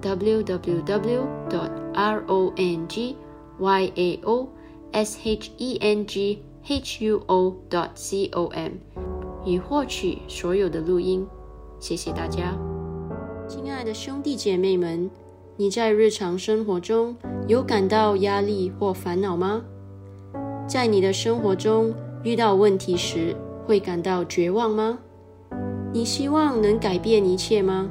w w w dot r o n g y a o s h e n g h u o dot c o m，以获取所有的录音。谢谢大家，亲爱的兄弟姐妹们，你在日常生活中有感到压力或烦恼吗？在你的生活中遇到问题时，会感到绝望吗？你希望能改变一切吗？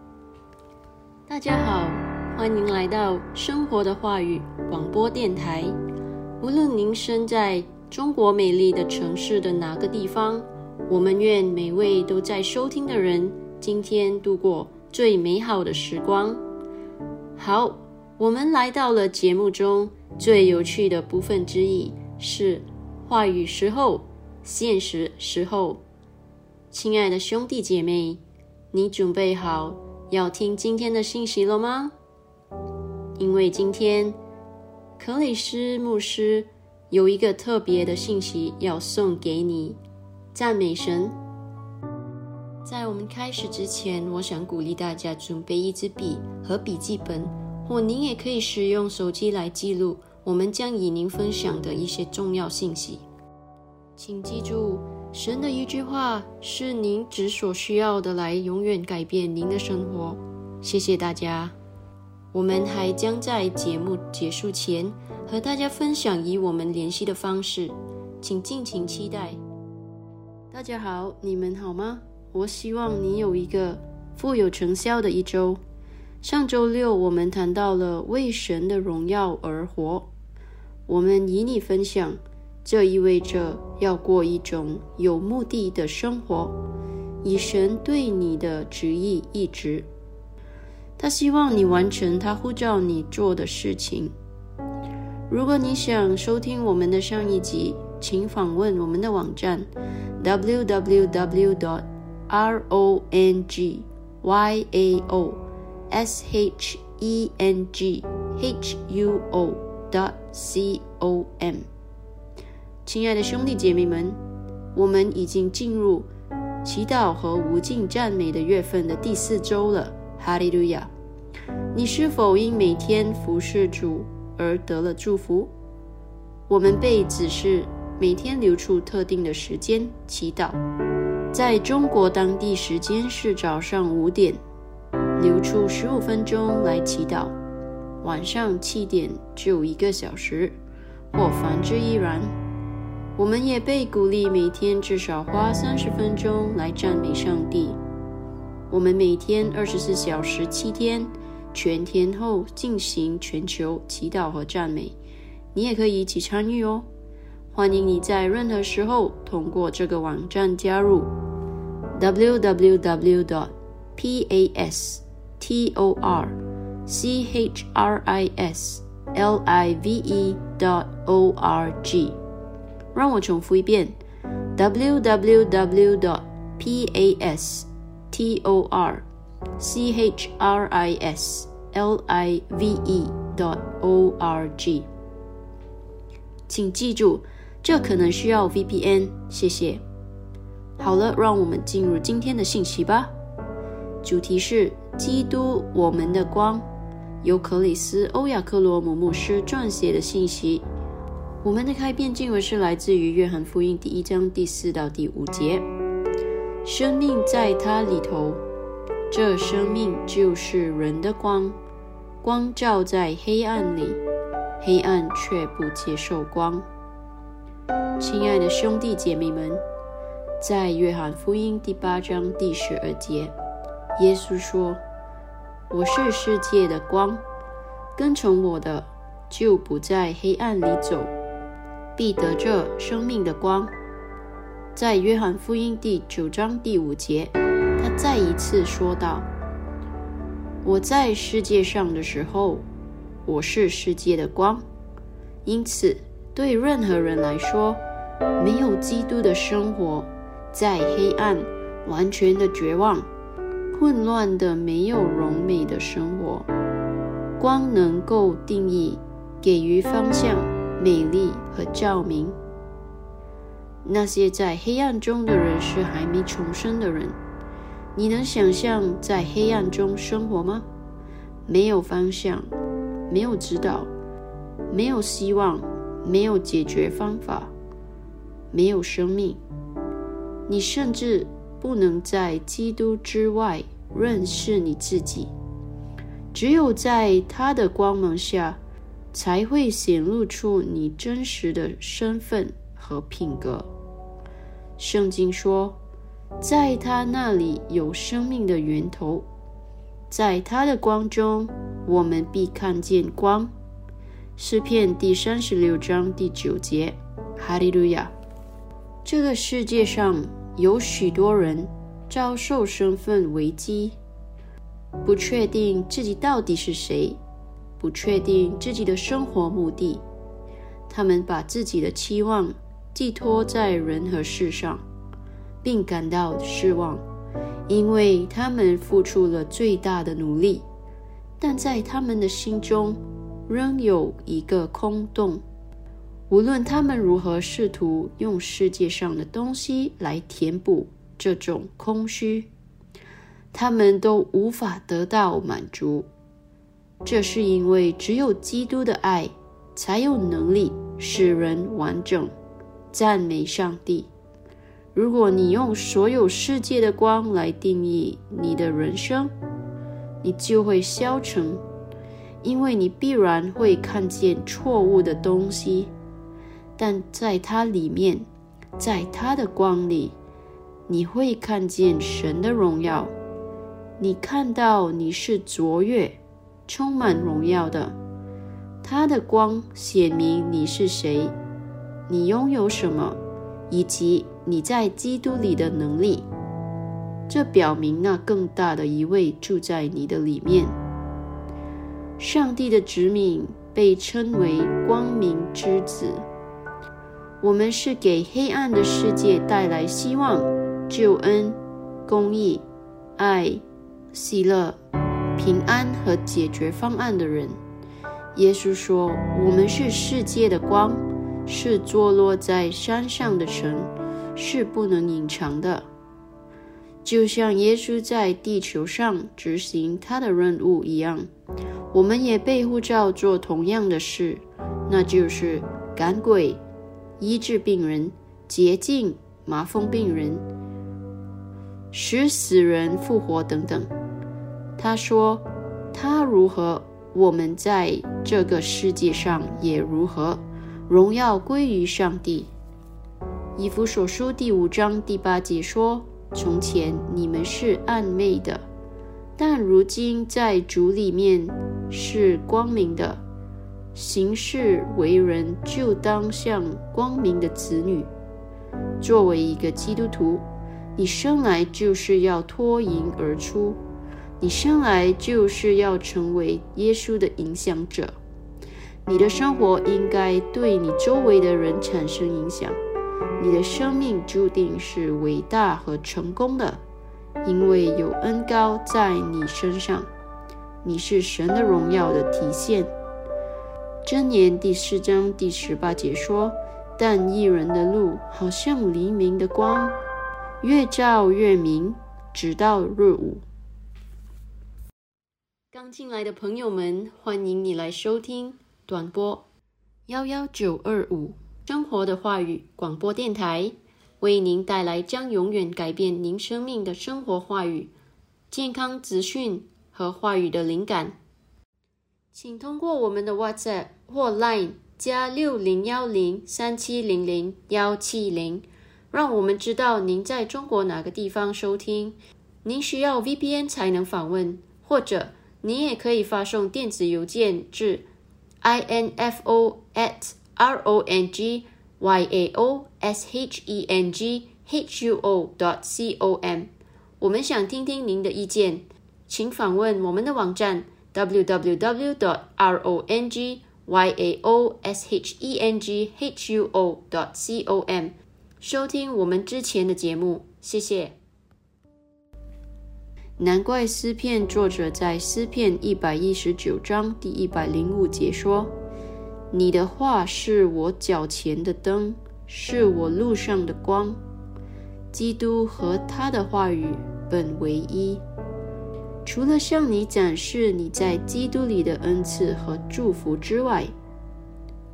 大家好，欢迎来到生活的话语广播电台。无论您身在中国美丽的城市的哪个地方，我们愿每位都在收听的人今天度过。最美好的时光。好，我们来到了节目中最有趣的部分之一，是话语时候、现实时候。亲爱的兄弟姐妹，你准备好要听今天的信息了吗？因为今天克里斯牧师有一个特别的信息要送给你，赞美神。在我们开始之前，我想鼓励大家准备一支笔和笔记本，或您也可以使用手机来记录我们将与您分享的一些重要信息。请记住，神的一句话是您只所需要的，来永远改变您的生活。谢谢大家。我们还将在节目结束前和大家分享与我们联系的方式，请敬请期待。大家好，你们好吗？我希望你有一个富有成效的一周。上周六我们谈到了为神的荣耀而活，我们与你分享，这意味着要过一种有目的的生活，以神对你的旨意一直。他希望你完成他呼召你做的事情。如果你想收听我们的上一集，请访问我们的网站 www. dot r o n g y a o s h e n g h u o. dot c o m。亲爱的兄弟姐妹们，我们已经进入祈祷和无尽赞美的月份的第四周了。哈利路亚！你是否因每天服侍主而得了祝福？我们被指示每天留出特定的时间祈祷。在中国当地时间是早上五点，留出十五分钟来祈祷；晚上七点就一个小时，或反之亦然。我们也被鼓励每天至少花三十分钟来赞美上帝。我们每天二十四小时七天全天候进行全球祈祷和赞美，你也可以一起参与哦。欢迎你在任何时候通过这个网站加入 www dot pas tor chris live dot org 让我重复一遍 www. dot p a s t o r c h r i s l i v e. dot o r g。请记住。这可能需要 VPN，谢谢。好了，让我们进入今天的信息吧。主题是基督，我们的光，由克里斯·欧亚克罗姆牧师撰写的信息。我们的开篇经文是来自于约翰福音第一章第四到第五节：生命在它里头，这生命就是人的光，光照在黑暗里，黑暗却不接受光。亲爱的兄弟姐妹们，在约翰福音第八章第十二节，耶稣说：“我是世界的光，跟从我的就不在黑暗里走，必得这生命的光。”在约翰福音第九章第五节，他再一次说道：“我在世界上的时候，我是世界的光。”因此，对任何人来说，没有基督的生活，在黑暗、完全的绝望、混乱的、没有荣美的生活。光能够定义、给予方向、美丽和照明。那些在黑暗中的人是还没重生的人。你能想象在黑暗中生活吗？没有方向，没有指导，没有希望，没有解决方法。没有生命，你甚至不能在基督之外认识你自己。只有在他的光芒下，才会显露出你真实的身份和品格。圣经说，在他那里有生命的源头，在他的光中，我们必看见光。诗篇第三十六章第九节，哈利路亚。这个世界上有许多人遭受身份危机，不确定自己到底是谁，不确定自己的生活目的。他们把自己的期望寄托在人和事上，并感到失望，因为他们付出了最大的努力，但在他们的心中仍有一个空洞。无论他们如何试图用世界上的东西来填补这种空虚，他们都无法得到满足。这是因为只有基督的爱才有能力使人完整。赞美上帝！如果你用所有世界的光来定义你的人生，你就会消沉，因为你必然会看见错误的东西。但在它里面，在它的光里，你会看见神的荣耀。你看到你是卓越、充满荣耀的。它的光显明你是谁，你拥有什么，以及你在基督里的能力。这表明那更大的一位住在你的里面。上帝的子民被称为光明之子。我们是给黑暗的世界带来希望、救恩、公义、爱、喜乐、平安和解决方案的人。耶稣说：“我们是世界的光，是坐落在山上的城，是不能隐藏的。”就像耶稣在地球上执行他的任务一样，我们也被呼召做同样的事，那就是赶鬼、医治病人、洁净麻风病人、使死人复活等等。他说：“他如何？”我们在这个世界上也如何？荣耀归于上帝。以弗所书第五章第八节说：“从前你们是暗昧的，但如今在主里面是光明的。行事为人就当像光明的子女。作为一个基督徒，你生来就是要脱颖而出。”你生来就是要成为耶稣的影响者，你的生活应该对你周围的人产生影响。你的生命注定是伟大和成功的，因为有恩高在你身上。你是神的荣耀的体现。箴言第四章第十八节说：“但一人的路好像黎明的光，越照越明，直到日午。”刚进来的朋友们，欢迎你来收听短波幺幺九二五生活的话语广播电台，为您带来将永远改变您生命的生活话语、健康资讯和话语的灵感。请通过我们的 WhatsApp 或 Line 加六零幺零三七零零幺七零，让我们知道您在中国哪个地方收听。您需要 VPN 才能访问，或者。你也可以发送电子邮件至 info at r o n g y a o s h e n g h u o dot c o m。我们想听听您的意见，请访问我们的网站 www dot r o n g y a o s h e n g h u o dot c o m，收听我们之前的节目。谢谢。难怪诗篇作者在诗篇一百一十九章第一百零五节说：“你的话是我脚前的灯，是我路上的光。”基督和他的话语本为一。除了向你展示你在基督里的恩赐和祝福之外，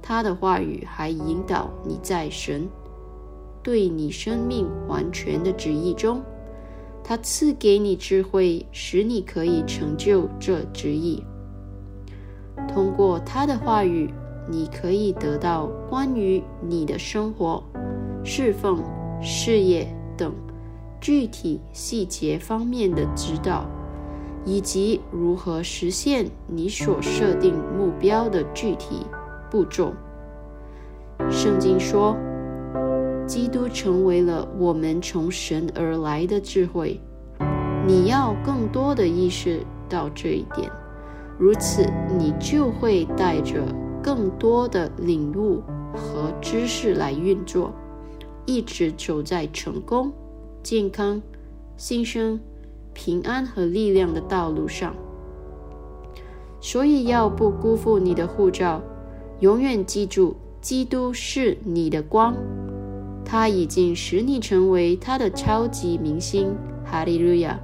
他的话语还引导你在神对你生命完全的旨意中。他赐给你智慧，使你可以成就这旨意。通过他的话语，你可以得到关于你的生活、侍奉、事业等具体细节方面的指导，以及如何实现你所设定目标的具体步骤。圣经说。基督成为了我们从神而来的智慧，你要更多的意识到这一点，如此你就会带着更多的领悟和知识来运作，一直走在成功、健康、新生、平安和力量的道路上。所以要不辜负你的护照，永远记住，基督是你的光。他已经使你成为他的超级明星，哈利路亚！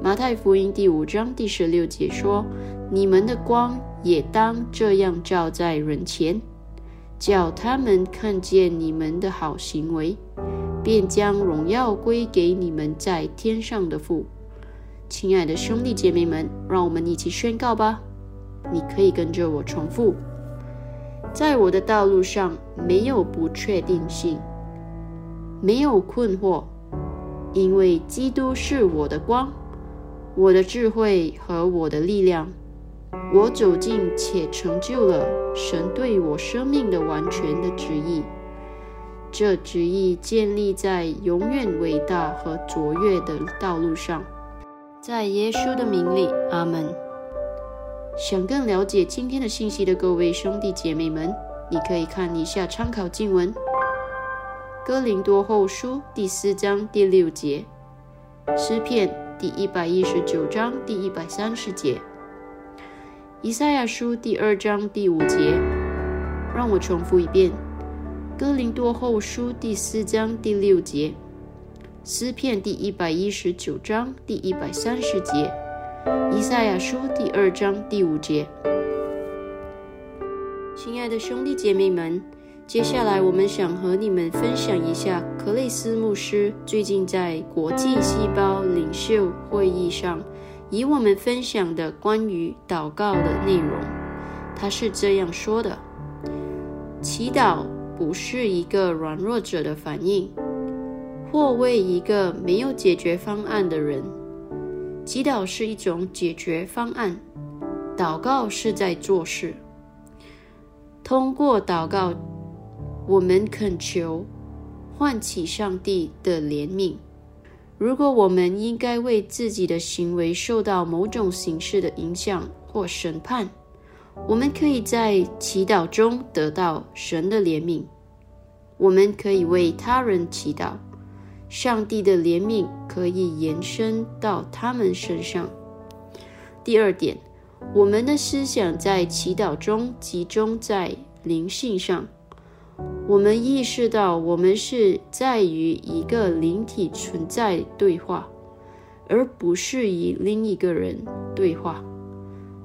马太福音第五章第十六节说：“你们的光也当这样照在人前，叫他们看见你们的好行为，便将荣耀归给你们在天上的父。”亲爱的兄弟姐妹们，让我们一起宣告吧！你可以跟着我重复：在我的道路上没有不确定性。没有困惑，因为基督是我的光，我的智慧和我的力量。我走进且成就了神对我生命的完全的旨意。这旨意建立在永远伟大和卓越的道路上。在耶稣的名里，阿门。想更了解今天的信息的各位兄弟姐妹们，你可以看一下参考经文。哥林多后书第四章第六节，诗篇第一百一十九章第一百三十节，以赛亚书第二章第五节。让我重复一遍：哥林多后书第四章第六节，诗篇第一百一十九章第一百三十节，以赛亚书第二章第五节。亲爱的兄弟姐妹们。接下来，我们想和你们分享一下克雷斯牧师最近在国际细胞领袖会议上与我们分享的关于祷告的内容。他是这样说的：“祈祷不是一个软弱者的反应，或为一个没有解决方案的人。祈祷是一种解决方案。祷告是在做事。通过祷告。”我们恳求唤起上帝的怜悯。如果我们应该为自己的行为受到某种形式的影响或审判，我们可以在祈祷中得到神的怜悯。我们可以为他人祈祷，上帝的怜悯可以延伸到他们身上。第二点，我们的思想在祈祷中集中在灵性上。我们意识到，我们是在与一个灵体存在对话，而不是与另一个人对话。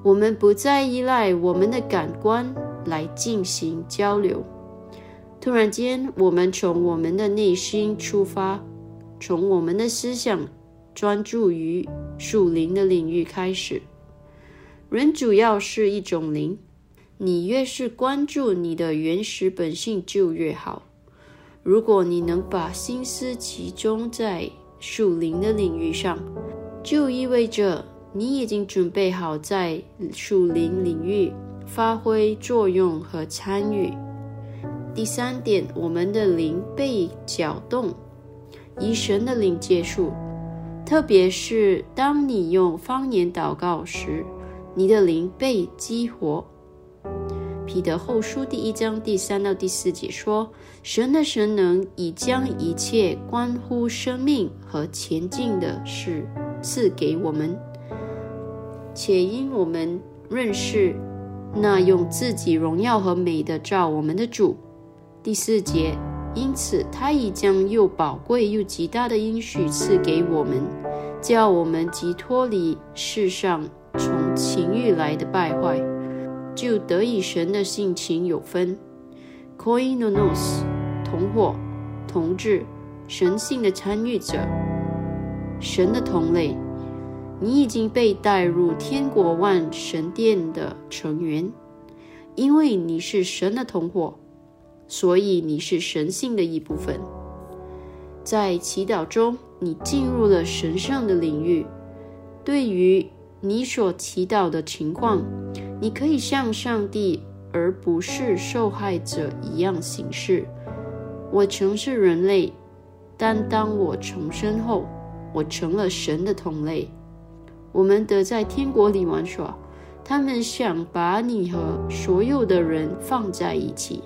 我们不再依赖我们的感官来进行交流。突然间，我们从我们的内心出发，从我们的思想专注于属灵的领域开始。人主要是一种灵。你越是关注你的原始本性，就越好。如果你能把心思集中在属灵的领域上，就意味着你已经准备好在属灵领域发挥作用和参与。第三点，我们的灵被搅动，以神的灵结束。特别是当你用方言祷告时，你的灵被激活。彼得后书第一章第三到第四节说：“神的神能已将一切关乎生命和前进的事赐给我们，且因我们认识那用自己荣耀和美的照我们的主。”第四节，因此他已将又宝贵又极大的应许赐给我们，叫我们即脱离世上从情欲来的败坏。就得以神的性情有分，koinonos 同伙、同志、神性的参与者、神的同类。你已经被带入天国万神殿的成员，因为你是神的同伙，所以你是神性的一部分。在祈祷中，你进入了神圣的领域。对于你所祈祷的情况。你可以像上帝而不是受害者一样行事。我曾是人类，但当我重生后，我成了神的同类。我们得在天国里玩耍。他们想把你和所有的人放在一起。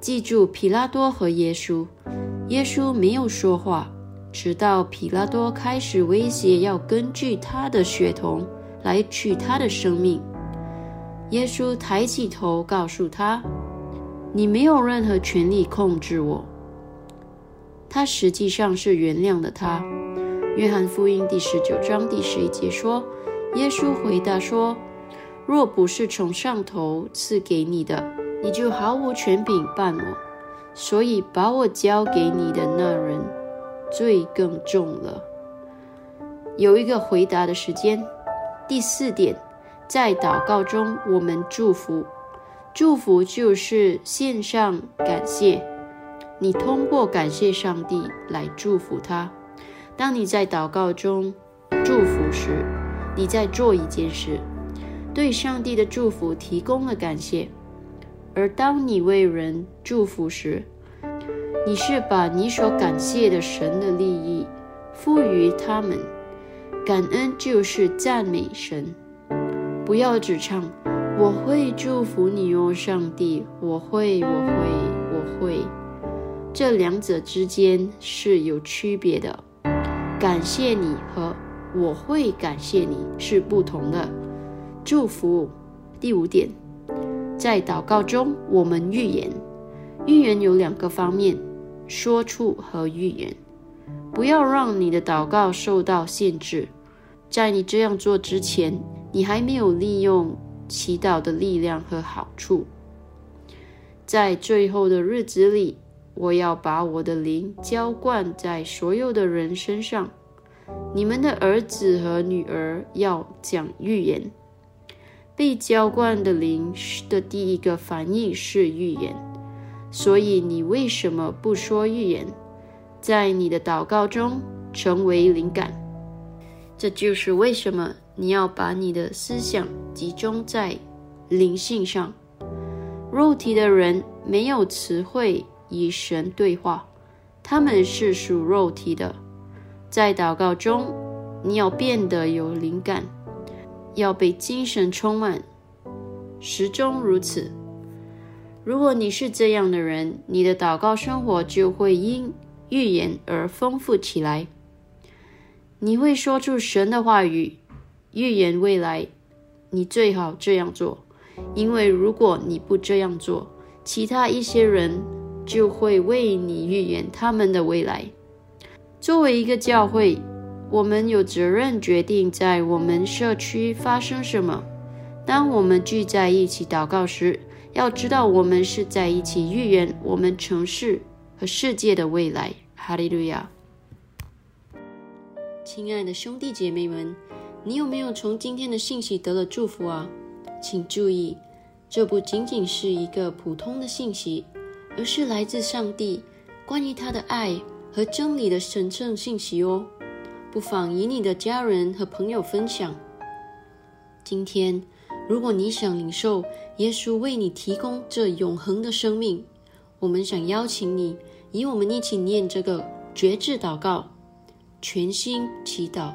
记住，皮拉多和耶稣。耶稣没有说话，直到皮拉多开始威胁要根据他的血统来取他的生命。耶稣抬起头，告诉他：“你没有任何权利控制我。”他实际上是原谅了他。约翰福音第十九章第十一节说：“耶稣回答说，若不是从上头赐给你的，你就毫无权柄办我。所以把我交给你的那人，罪更重了。”有一个回答的时间。第四点。在祷告中，我们祝福，祝福就是献上感谢。你通过感谢上帝来祝福他。当你在祷告中祝福时，你在做一件事，对上帝的祝福提供了感谢。而当你为人祝福时，你是把你所感谢的神的利益赋予他们。感恩就是赞美神。不要只唱，我会祝福你哦，上帝，我会，我会，我会。这两者之间是有区别的。感谢你和我会感谢你是不同的。祝福第五点，在祷告中我们预言，预言有两个方面：说出和预言。不要让你的祷告受到限制。在你这样做之前，你还没有利用祈祷的力量和好处。在最后的日子里，我要把我的灵浇灌在所有的人身上。你们的儿子和女儿要讲预言。被浇灌的灵的第一个反应是预言，所以你为什么不说预言？在你的祷告中成为灵感。这就是为什么你要把你的思想集中在灵性上。肉体的人没有词汇与神对话，他们是属肉体的。在祷告中，你要变得有灵感，要被精神充满，始终如此。如果你是这样的人，你的祷告生活就会因预言而丰富起来。你会说出神的话语，预言未来。你最好这样做。因为如果你不这样做，其他一些人就会为你预言他们的未来。作为一个教会，我们有责任决定在我们社区发生什么。当我们聚在一起祷告时，要知道我们是在一起预言我们城市和世界的未来。哈利路亚！亲爱的兄弟姐妹们，你有没有从今天的信息得了祝福啊？请注意，这不仅仅是一个普通的信息，而是来自上帝关于他的爱和真理的神圣信息哦。不妨与你的家人和朋友分享。今天，如果你想领受耶稣为你提供这永恒的生命，我们想邀请你与我们一起念这个绝志祷告，全心祈祷，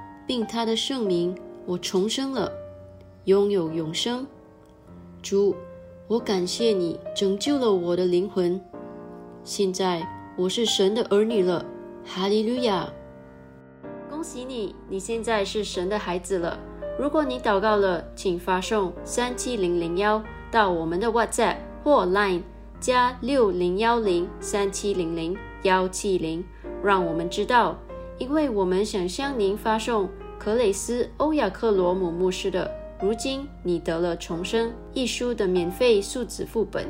并他的圣名，我重生了。拥有永生，主，我感谢你拯救了我的灵魂。现在我是神的儿女了，哈利路亚！恭喜你，你现在是神的孩子了。如果你祷告了，请发送三七零零幺到我们的 WhatsApp 或 Line 加六零幺零三七零零幺七零，让我们知道，因为我们想向您发送克雷斯欧亚克罗姆牧师的。如今你得了重生一书的免费数字副本，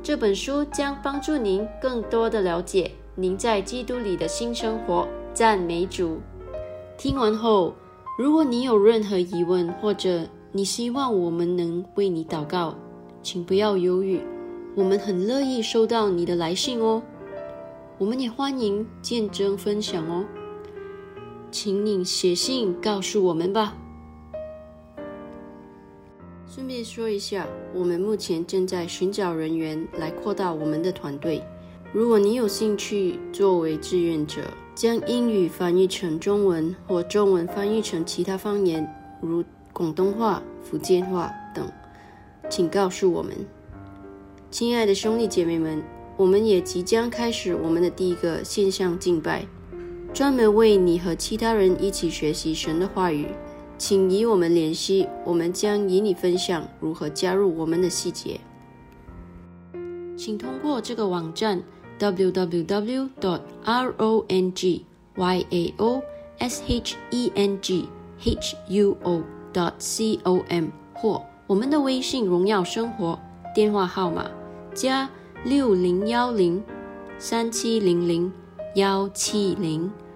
这本书将帮助您更多的了解您在基督里的新生活。赞美主！听完后，如果你有任何疑问，或者你希望我们能为你祷告，请不要犹豫，我们很乐意收到你的来信哦。我们也欢迎见证分享哦，请你写信告诉我们吧。顺便说一下，我们目前正在寻找人员来扩大我们的团队。如果你有兴趣作为志愿者，将英语翻译成中文或中文翻译成其他方言，如广东话、福建话等，请告诉我们。亲爱的兄弟姐妹们，我们也即将开始我们的第一个线上敬拜，专门为你和其他人一起学习神的话语。请与我们联系，我们将与你分享如何加入我们的细节。请通过这个网站 www.dot.rongyao.shenghuo.dot.com 或我们的微信“荣耀生活”电话号码加六零幺零三七零零幺七零，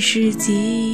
世纪。